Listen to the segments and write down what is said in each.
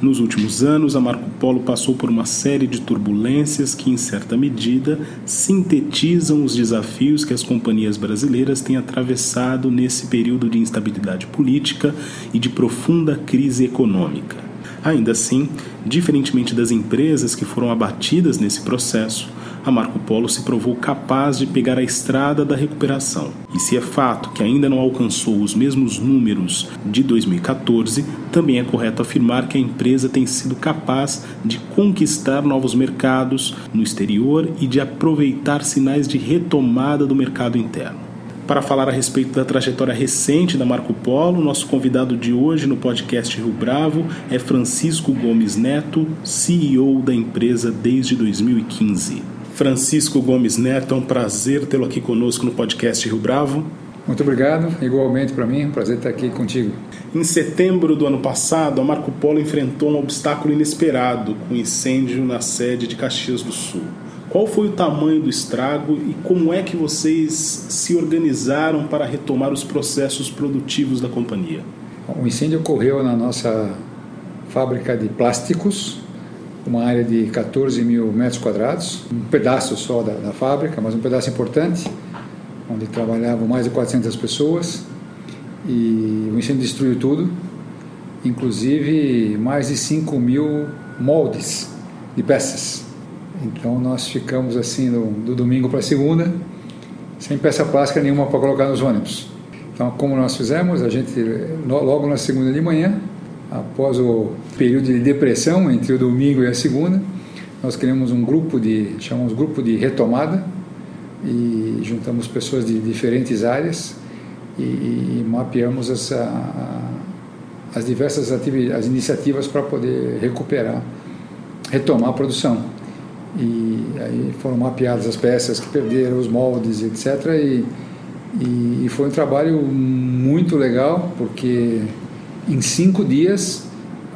Nos últimos anos, a Marco Polo passou por uma série de turbulências que, em certa medida, sintetizam os desafios que as companhias brasileiras têm atravessado nesse período de instabilidade política e de profunda crise econômica. Ainda assim, diferentemente das empresas que foram abatidas nesse processo, a Marco Polo se provou capaz de pegar a estrada da recuperação. E se é fato que ainda não alcançou os mesmos números de 2014, também é correto afirmar que a empresa tem sido capaz de conquistar novos mercados no exterior e de aproveitar sinais de retomada do mercado interno. Para falar a respeito da trajetória recente da Marco Polo, nosso convidado de hoje no podcast Rio Bravo é Francisco Gomes Neto, CEO da empresa desde 2015. Francisco Gomes Neto, é um prazer tê-lo aqui conosco no podcast Rio Bravo. Muito obrigado, igualmente para mim, é um prazer estar aqui contigo. Em setembro do ano passado, a Marco Polo enfrentou um obstáculo inesperado com um incêndio na sede de Caxias do Sul. Qual foi o tamanho do estrago e como é que vocês se organizaram para retomar os processos produtivos da companhia? O incêndio ocorreu na nossa fábrica de plásticos, uma área de 14 mil metros quadrados, um pedaço só da, da fábrica, mas um pedaço importante, onde trabalhavam mais de 400 pessoas. E o incêndio destruiu tudo, inclusive mais de 5 mil moldes de peças. Então nós ficamos assim do, do domingo para segunda, sem peça plástica nenhuma para colocar nos ônibus. Então, como nós fizemos, a gente logo na segunda de manhã, após o período de depressão entre o domingo e a segunda, nós criamos um grupo de chamamos grupo de retomada e juntamos pessoas de diferentes áreas e, e mapeamos essa, as diversas as iniciativas para poder recuperar, retomar a produção. E aí foram mapeadas as peças que perderam, os moldes, etc. E, e, e foi um trabalho muito legal, porque em cinco dias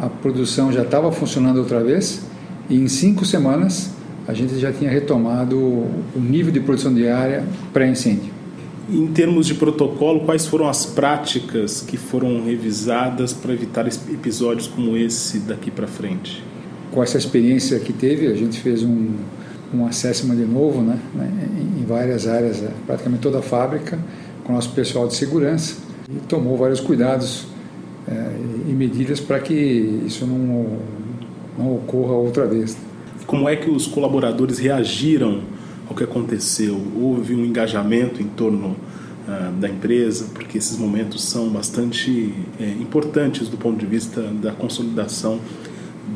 a produção já estava funcionando outra vez e em cinco semanas a gente já tinha retomado o nível de produção diária pré-incêndio. Em termos de protocolo, quais foram as práticas que foram revisadas para evitar episódios como esse daqui para frente? Com essa experiência que teve, a gente fez um, um assessment de novo né, em várias áreas, é, praticamente toda a fábrica, com o nosso pessoal de segurança e tomou vários cuidados é, e medidas para que isso não, não ocorra outra vez. Como é que os colaboradores reagiram ao que aconteceu? Houve um engajamento em torno uh, da empresa, porque esses momentos são bastante é, importantes do ponto de vista da consolidação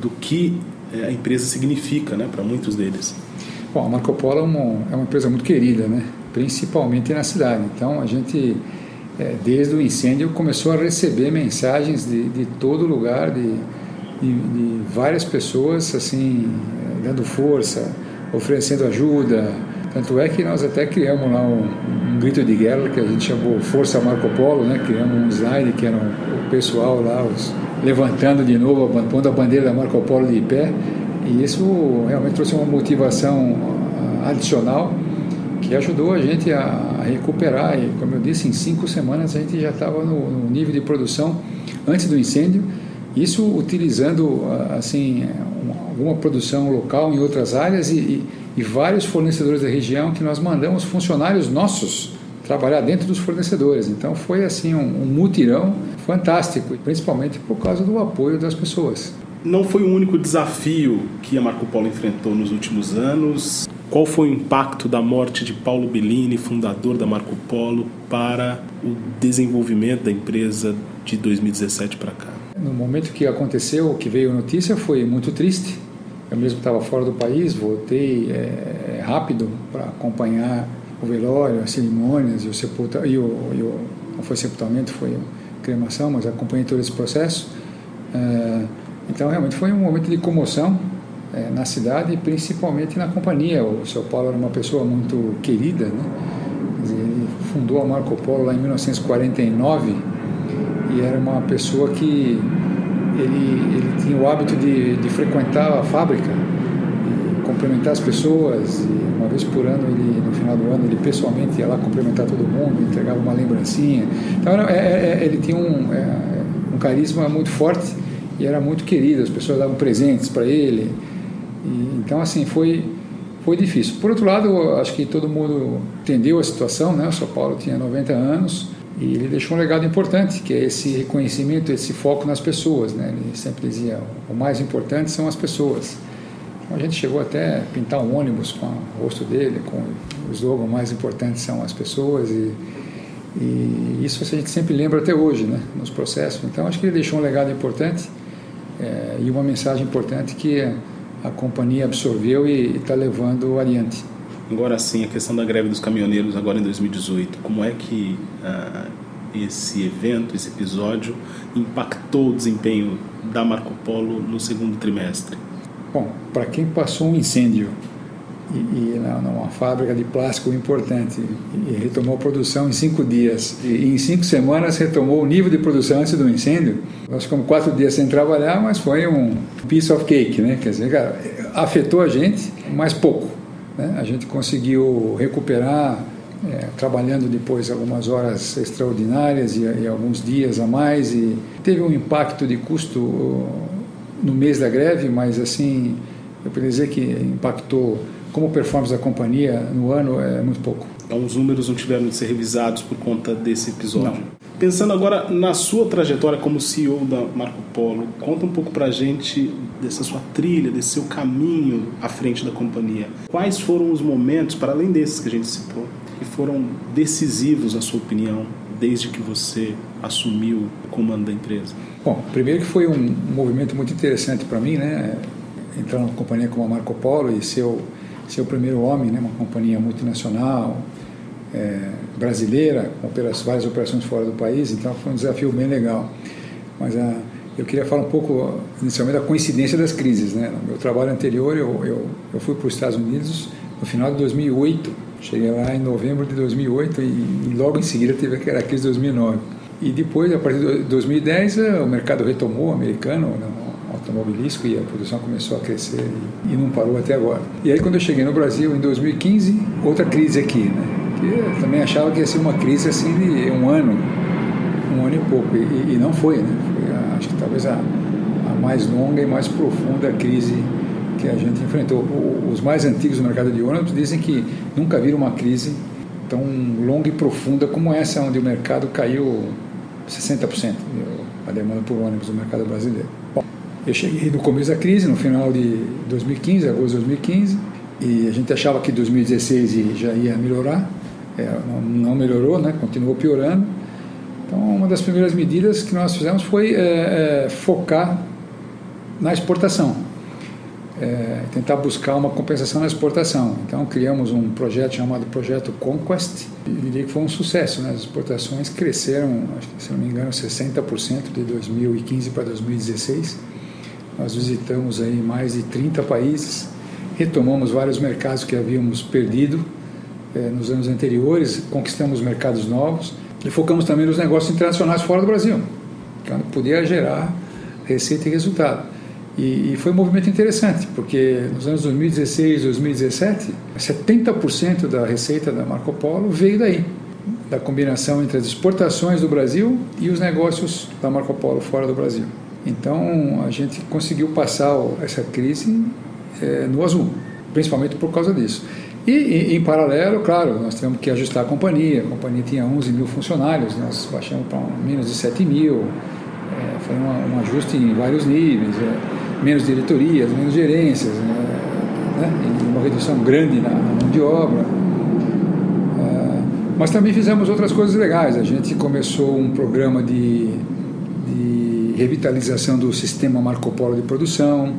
do que é, a empresa significa né, para muitos deles. Bom, a Marco Polo é uma, é uma empresa muito querida, né? principalmente na cidade. Então a gente é, desde o incêndio, começou a receber mensagens de, de todo lugar, de, de, de várias pessoas, assim, é, dando força, oferecendo ajuda. Tanto é que nós até criamos lá um, um grito de guerra que a gente chamou Força Marco Polo, né? Criamos um slide que era o pessoal lá os, levantando de novo, pondo a bandeira da Marco Polo de pé. E isso realmente trouxe uma motivação ah, adicional que ajudou a gente a recuperar. E, como eu disse, em cinco semanas a gente já estava no, no, nível de produção antes do incêndio. Isso utilizando assim alguma produção local em outras áreas e, e, e vários fornecedores da região que nós mandamos funcionários nossos trabalhar dentro dos fornecedores. Então foi assim um, um mutirão fantástico, principalmente por causa do apoio das pessoas. Não foi o único desafio que a Marco Polo enfrentou nos últimos anos. Qual foi o impacto da morte de Paulo Bellini, fundador da Marco Polo, para o desenvolvimento da empresa de 2017 para cá? No momento que aconteceu, que veio a notícia, foi muito triste. Eu mesmo estava fora do país, voltei é, rápido para acompanhar o velório, as cerimônias e o sepultamento. E o, e o, não foi sepultamento, foi cremação, mas acompanhei todo esse processo. É, então, realmente foi um momento de comoção é, na cidade e principalmente na companhia. O seu Paulo era uma pessoa muito querida, né? Ele fundou a Marco Polo lá em 1949 e era uma pessoa que ele, ele tinha o hábito de, de frequentar a fábrica, cumprimentar as pessoas. E uma vez por ano, ele, no final do ano, ele pessoalmente ia lá cumprimentar todo mundo, entregava uma lembrancinha. Então, era, é, é, ele tinha um, é, um carisma muito forte e era muito querido. As pessoas davam presentes para ele. E, então, assim, foi foi difícil. Por outro lado, acho que todo mundo entendeu a situação, né? O São Paulo tinha 90 anos e ele deixou um legado importante, que é esse reconhecimento, esse foco nas pessoas, né? Ele sempre dizia, o mais importante são as pessoas. Então, a gente chegou até a pintar um ônibus com o rosto dele, com o slogan mais importante são as pessoas e, e isso a gente sempre lembra até hoje, né? Nos processos. Então, acho que ele deixou um legado importante é, e uma mensagem importante que a companhia absorveu e está levando adiante. Agora sim, a questão da greve dos caminhoneiros agora em 2018, como é que uh, esse evento, esse episódio impactou o desempenho da Marco Polo no segundo trimestre? Bom, para quem passou um incêndio e, e numa fábrica de plástico importante e retomou a produção em cinco dias e em cinco semanas retomou o nível de produção antes do incêndio. Nós ficamos quatro dias sem trabalhar, mas foi um piece of cake, né? Quer dizer, cara, afetou a gente, mas pouco. Né? A gente conseguiu recuperar é, trabalhando depois algumas horas extraordinárias e, e, alguns dias a mais e teve um impacto de custo no mês da greve, mas assim eu poderia dizer que impactou como performance da companhia no ano é muito pouco. Então os números não tiveram de ser revisados por conta desse episódio. Não. Pensando agora na sua trajetória como CEO da Marco Polo, conta um pouco para a gente dessa sua trilha, desse seu caminho à frente da companhia. Quais foram os momentos, para além desses que a gente citou, que foram decisivos, na sua opinião, desde que você assumiu o comando da empresa? Bom, primeiro que foi um movimento muito interessante para mim, né? Entrar numa companhia como a Marco Polo e ser o ser o primeiro homem, né, uma companhia multinacional, é, brasileira, com operações, várias operações fora do país, então foi um desafio bem legal. Mas a, ah, eu queria falar um pouco, inicialmente, da coincidência das crises. Né? No meu trabalho anterior, eu, eu, eu fui para os Estados Unidos no final de 2008, cheguei lá em novembro de 2008 e, e logo em seguida teve aquela crise de 2009. E depois, a partir de 2010, eh, o mercado retomou, americano, né? Automobilístico e a produção começou a crescer e, e, não parou até agora. E aí quando eu cheguei no Brasil em 2015, outra crise aqui, né? Que eu também achava que ia ser uma crise assim de um ano, um ano e pouco e, e não foi, né? Foi a, acho que talvez a, a mais longa e mais profunda crise que a gente enfrentou. Os mais antigos do mercado de ônibus dizem que nunca viram uma crise tão longa e profunda como essa, onde o mercado caiu 60% a demanda por ônibus no mercado brasileiro. Bom, eu cheguei no começo da crise, no final de 2015, agosto de 2015, e a gente achava que 2016 já ia melhorar, é, não, melhorou, né? continuou piorando. Então, uma das primeiras medidas que nós fizemos foi é, é, focar na exportação, é, tentar buscar uma compensação na exportação. Então, criamos um projeto chamado Projeto Conquest, e diria que foi um sucesso. Né? As exportações cresceram, acho que, se não me engano, 60% de 2015 para 2016 nós visitamos aí mais de 30 países, retomamos vários mercados que havíamos perdido eh, nos anos anteriores, conquistamos mercados novos e focamos também nos negócios internacionais fora do Brasil, que podia gerar receita e resultado. E, e, foi um movimento interessante, porque nos anos 2016 2017, 70% da receita da Marco Polo veio daí, da combinação entre as exportações do Brasil e os negócios da Marco Polo fora do Brasil. Então a gente conseguiu passar essa crise é, no azul, principalmente por causa disso. E, em, paralelo, claro, nós tivemos que ajustar a companhia. A companhia tinha 11 mil funcionários, nós baixamos para menos de 7 mil. É, foi uma, um ajuste em vários níveis, é, menos diretorias, menos gerências, né, uma redução grande na, na mão de obra. É, mas também fizemos outras coisas legais. A gente começou um programa de revitalização do sistema Marco Polo de produção,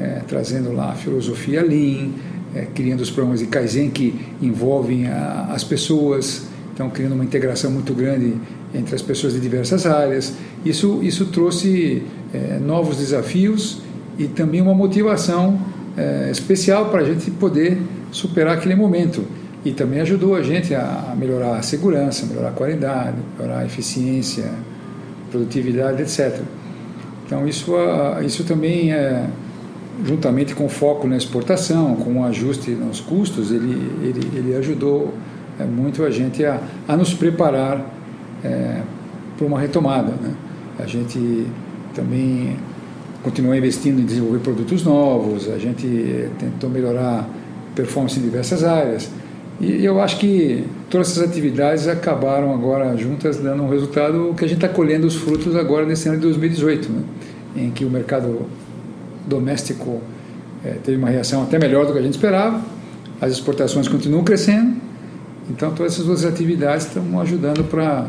é, trazendo lá a filosofia Lean, é, criando os programas de Kaizen que envolvem a, as pessoas, então criando uma integração muito grande entre as pessoas de diversas áreas. Isso, isso trouxe é, novos desafios e também uma motivação é, especial para a gente poder superar aquele momento. E também ajudou a gente a melhorar a segurança, melhorar a qualidade, melhorar a eficiência, produtividade, etc. Então isso, isso também é, juntamente com o foco na exportação, com o ajuste nos custos, ele, ele, ele ajudou é, muito a gente a, a nos preparar é, para uma retomada. Né? A gente também continuou investindo em desenvolver produtos novos, a gente tentou melhorar performance em diversas áreas. E eu acho que todas essas atividades acabaram agora juntas dando um resultado que a gente está colhendo os frutos agora nesse ano de 2018, né? em que o mercado doméstico é, teve uma reação até melhor do que a gente esperava, as exportações continuam crescendo, então todas essas duas atividades estão ajudando para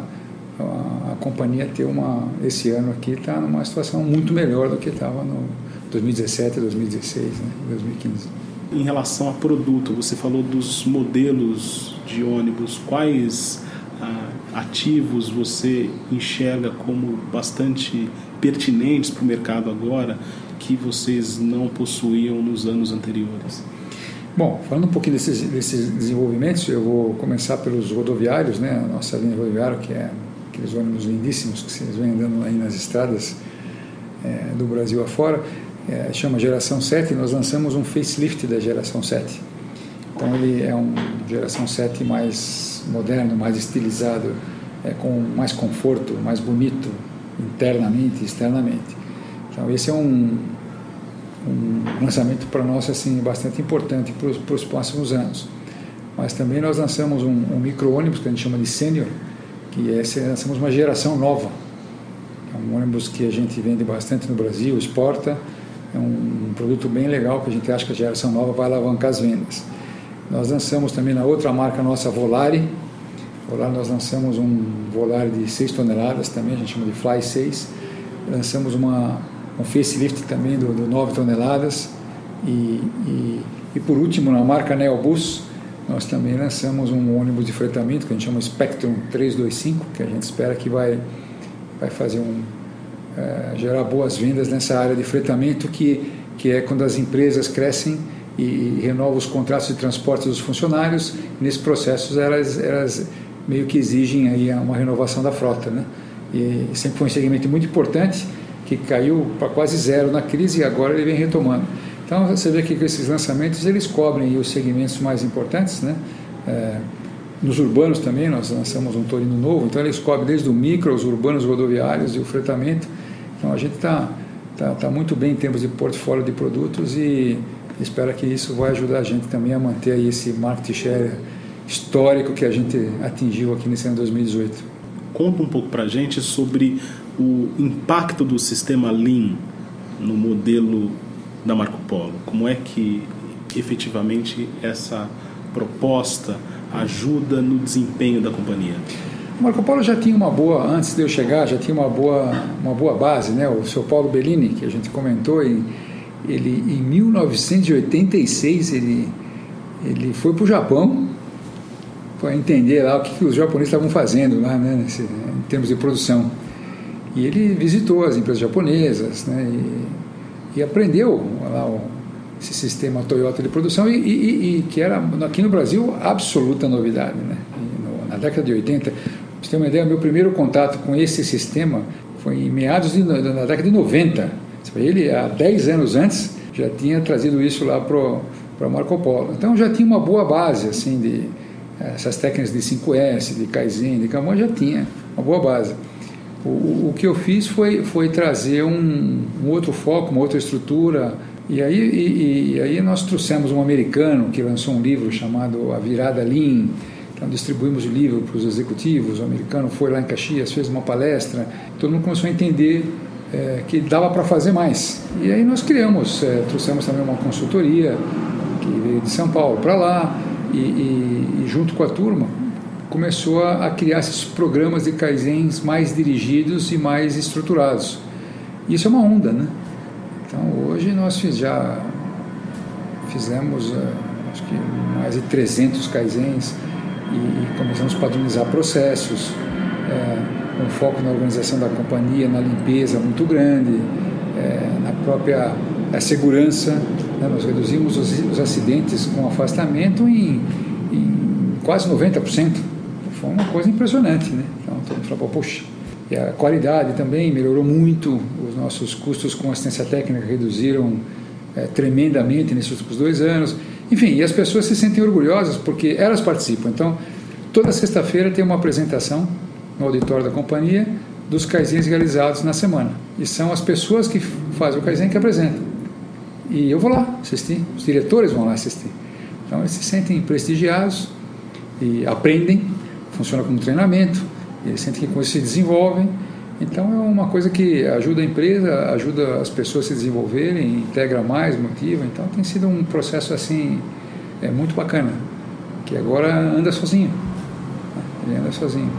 a, a, companhia ter uma esse ano aqui está numa situação muito melhor do que estava no 2017, 2016, né, 2015. Em relação a produto, você falou dos modelos de ônibus, quais ah, ativos você enxerga como bastante pertinentes para o mercado agora que vocês não possuíam nos anos anteriores? Bom, falando um pouquinho desses, desses desenvolvimentos, eu vou começar pelos rodoviários, né? A nossa linha rodoviária, que é aqueles ônibus lindíssimos que vocês vêm andando aí nas estradas é, do Brasil afora é, chama Geração 7, nós lançamos um facelift da Geração 7. Então ele é um Geração 7 mais moderno, mais estilizado, é, com mais conforto, mais bonito internamente e externamente. Então esse é um, um lançamento para nós assim bastante importante para os, próximos anos. Mas também nós lançamos um, um micro-ônibus que a gente chama de Senior, que é, lançamos uma geração nova. É um ônibus que a gente vende bastante no Brasil, exporta, é um, um produto bem legal que a gente acha que a geração nova vai alavancar as vendas. Nós lançamos também na outra marca nossa, Volare. Volare nós lançamos um Volare de 6 toneladas também, a gente chama de Fly 6. Lançamos uma, um facelift também do, do 9 toneladas. E, e, e, por último, na marca Neobus, nós também lançamos um ônibus de fretamento que a gente chama Spectrum 325, que a gente espera que vai, vai fazer um, é, gerar boas vendas nessa área de fretamento, que, que é quando as empresas crescem e, e renovam os contratos de transporte dos funcionários. Nesse processo, elas, elas meio que exigem aí uma renovação da frota. Né? E sempre foi um segmento muito importante, que caiu para quase zero na crise e agora ele vem retomando. Então, você vê que esses lançamentos eles cobrem os segmentos mais importantes, né? É, nos urbanos também, nós lançamos um Torino novo, então eles cobrem desde o micro, os urbanos rodoviários e o fretamento. Então a gente está tá, tá muito bem em termos de portfólio de produtos e espero que isso vai ajudar a gente também a manter aí esse market share histórico que a gente atingiu aqui nesse ano 2018. Conta um pouco para a gente sobre o impacto do sistema Lean no modelo da Marco Polo. Como é que efetivamente essa proposta ajuda no desempenho da companhia? O Marco Polo já tinha uma boa, antes de eu chegar, já tinha uma boa, uma boa base, né? O seu Paulo Bellini, que a gente comentou, ele, ele em 1986 ele, ele foi para o Japão para entender lá o que, que os japoneses estavam fazendo lá, né? Nesse, em termos de produção. E ele visitou as empresas japonesas, né? E, e aprendeu lá o, esse sistema Toyota de produção e, e, e, que era aqui no Brasil absoluta novidade, né? Na década de 80 você ter uma ideia, meu primeiro contato com esse sistema foi em meados de, da década de 90. Ele, há 10 anos antes, já tinha trazido isso lá para Marco Polo. Então já tinha uma boa base, assim, de essas técnicas de 5S, de Kaizen, de Kamon, já tinha uma boa base. O, o que eu fiz foi, foi trazer um, um outro foco, uma outra estrutura, e aí, e, e aí nós trouxemos um americano que lançou um livro chamado A Virada Lean, então distribuímos o livro para os executivos, o americano foi lá em Caxias, fez uma palestra, todo mundo começou a entender é, que dava para fazer mais. E aí nós criamos, é, trouxemos também uma consultoria que veio de São Paulo para lá e, e, e, junto com a turma começou a, a, criar esses programas de kaizens mais dirigidos e mais estruturados. Isso é uma onda, né? Então hoje nós já fizemos é, acho que mais de 300 kaizens e começamos a padronizar processos, é, um foco na organização da companhia, na limpeza muito grande, é, na própria segurança. Né? Nós reduzimos os, os, acidentes com afastamento em, em quase 90%. Foi uma coisa impressionante. Né? Então, todo mundo falou, poxa. E a qualidade também melhorou muito, os nossos custos com assistência técnica reduziram é, tremendamente nesses últimos dois anos. Enfim, e as pessoas se sentem orgulhosas porque elas participam. Então, toda sexta-feira tem uma apresentação no auditório da companhia dos Kaizens realizados na semana. E são as pessoas que fazem o Kaizen que apresentam. E eu vou lá assistir, os diretores vão lá assistir. Então eles se sentem prestigiados e aprendem, funciona como treinamento, eles sentem que com isso se desenvolvem. Então é uma coisa que ajuda a empresa, ajuda as pessoas a se desenvolverem, integra mais, motiva. Então tem sido um processo assim é muito bacana, que agora anda sozinho. Ele anda sozinho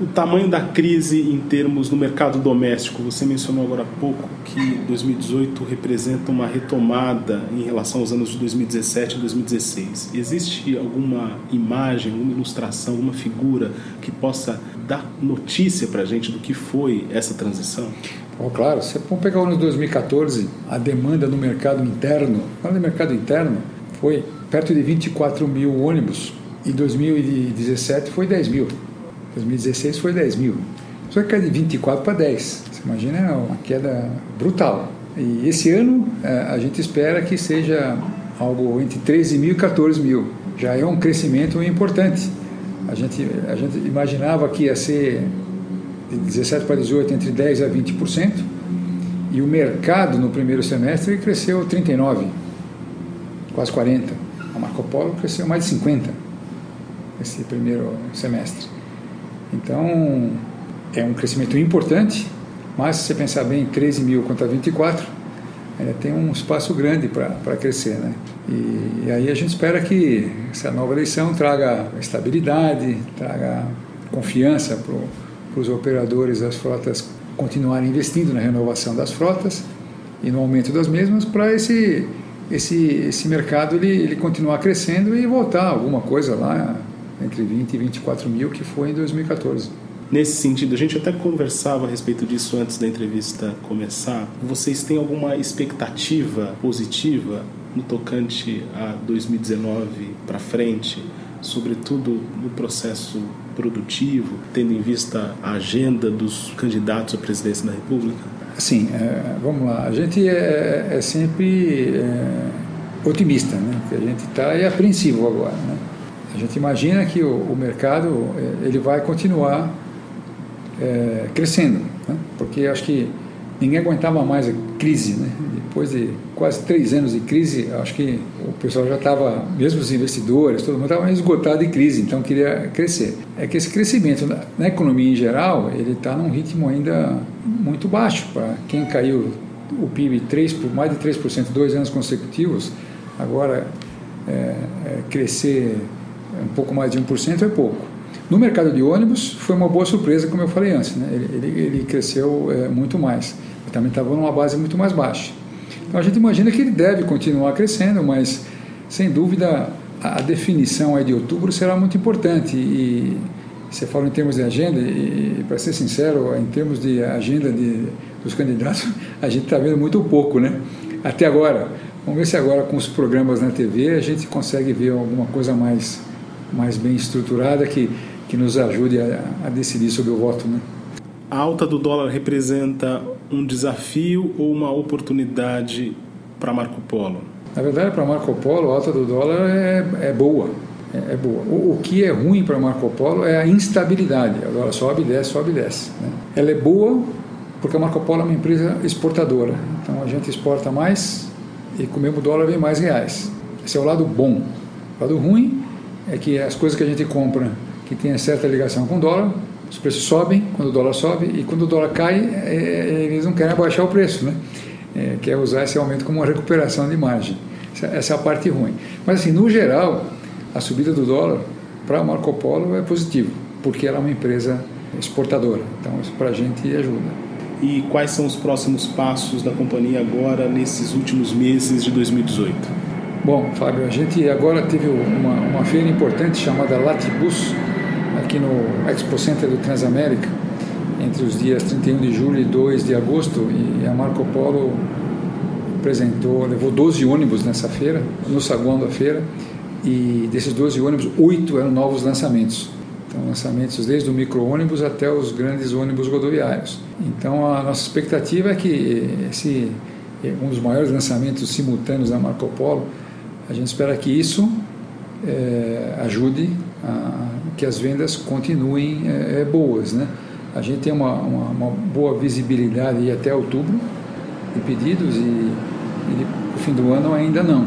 o tamanho da crise em termos no mercado doméstico. Você mencionou agora há pouco que 2018 representa uma retomada em relação aos anos de 2017 e 2016. Existe alguma imagem, alguma ilustração, alguma figura que possa dar notícia para a gente do que foi essa transição? Oh, claro, se vamos pegar o ano de 2014, a demanda no mercado interno, de mercado interno, foi perto de 24 mil ônibus, e 2017 foi 10 mil. 2016 foi 10 mil. Só que cai de 24 para 10. Você imagina é uma queda brutal. E esse ano é, a gente espera que seja algo entre 13 mil e 14 mil. Já é um crescimento importante. A gente, a gente imaginava que ia ser de 17 para 18 entre 10 a 20%. E o mercado no primeiro semestre cresceu 39, quase 40. A Marco Polo cresceu mais de 50 esse primeiro semestre. Então, é um crescimento importante, mas se você pensar bem, 13 mil contra 24, é, tem um espaço grande para crescer. Né? E, e, aí a gente espera que essa nova eleição traga estabilidade, traga confiança para os operadores das frotas continuarem investindo na renovação das frotas e no aumento das mesmas para esse, esse, esse mercado ele, ele continuar crescendo e voltar alguma coisa lá entre 20 e 24 mil, que foi em 2014. Nesse sentido, a gente até conversava a respeito disso antes da entrevista começar. Vocês têm alguma expectativa positiva no tocante a 2019 para frente, sobretudo no processo produtivo, tendo em vista a agenda dos candidatos à presidência da República? Sim, é, vamos lá. A gente é, é sempre é, otimista, né? Que a gente está é apreensivo agora, né? A gente imagina que o, o mercado é, ele vai continuar é, crescendo, né? porque acho que ninguém aguentava mais a crise, né? Depois de quase três anos de crise, acho que o pessoal já estava, mesmo os investidores, todo mundo estava esgotado de crise, então queria crescer. É que esse crescimento na, na economia em geral, ele está num ritmo ainda muito baixo para quem caiu o PIB 3 por mais de 3% dois anos consecutivos, agora é, é, crescer um pouco mais de 1% é pouco. No mercado de ônibus foi uma boa surpresa, como eu falei antes, né? ele, ele, ele cresceu é, muito mais, também estava numa base muito mais baixa. Então a gente imagina que ele deve continuar crescendo, mas sem dúvida a definição aí de outubro será muito importante e você fala em termos de agenda e para ser sincero, em termos de agenda de, dos candidatos, a gente está vendo muito pouco, né? Até agora. Vamos ver se agora com os programas na TV a gente consegue ver alguma coisa mais mais bem estruturada que, que nos ajude a, a decidir sobre o voto. Né? A alta do dólar representa um desafio ou uma oportunidade para Marco Polo? Na verdade, para Marco Polo, a alta do dólar é, é boa. É, é boa. O, o, que é ruim para Marco Polo é a instabilidade. O dólar sobe, desce, sobe, desce. Né? Ela é boa porque a Marco Polo é uma empresa exportadora. Então a gente exporta mais e com o mesmo dólar vem mais reais. Esse é o lado bom. O lado ruim é que as coisas que a gente compra que tem certa ligação com o dólar, os preços sobem quando o dólar sobe e quando o dólar cai, é, é, eles não querem abaixar o preço, né? É, quer usar esse aumento como uma recuperação de margem. Essa, essa é a parte ruim. Mas assim, no geral, a subida do dólar para a Marco Polo é positivo, porque ela é uma empresa exportadora. Então isso para a gente ajuda. E quais são os próximos passos da companhia agora nesses últimos meses de 2018? Bom, Fábio, a gente agora teve uma, uma feira importante chamada Latibus, aqui no Expo Center do Transamérica, entre os dias 31 de julho e 2 de agosto, e a Marco Polo apresentou, levou 12 ônibus nessa feira, no saguão da feira, e desses 12 ônibus, oito eram novos lançamentos. Então, lançamentos desde o micro-ônibus até os grandes ônibus rodoviários. Então, a nossa expectativa é que esse um dos maiores lançamentos simultâneos da Marco Polo, a gente espera que isso é, ajude que as vendas continuem é, boas, né? A gente tem uma, uma, uma boa visibilidade até outubro de pedidos e, e no fim do ano ainda não.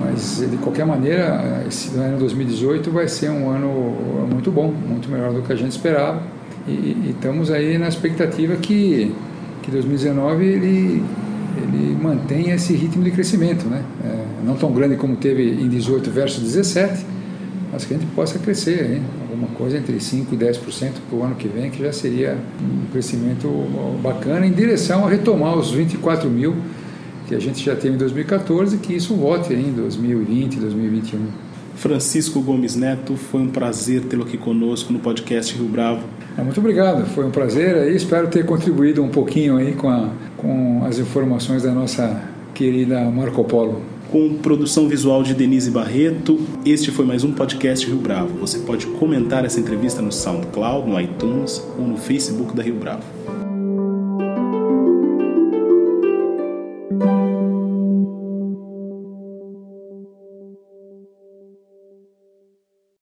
Mas de qualquer maneira, esse ano 2018 vai ser um ano muito bom, muito melhor do que a gente esperava. E, e estamos aí na expectativa que, que 2019 ele, ele mantenha esse ritmo de crescimento, né? É, não tão grande como teve em 18 versus 17, mas que a gente possa crescer, hein? alguma coisa entre 5% e 10% para o ano que vem, que já seria um crescimento bacana em direção a retomar os 24 mil que a gente já teve em 2014 que isso volte em 2020, 2021. Francisco Gomes Neto, foi um prazer tê-lo aqui conosco no podcast Rio Bravo. Ah, muito obrigado, foi um prazer e espero ter contribuído um pouquinho aí com, a, com as informações da nossa querida Marco Polo com produção visual de Denise Barreto. Este foi mais um podcast Rio Bravo. Você pode comentar essa entrevista no SoundCloud, no iTunes ou no Facebook da Rio Bravo.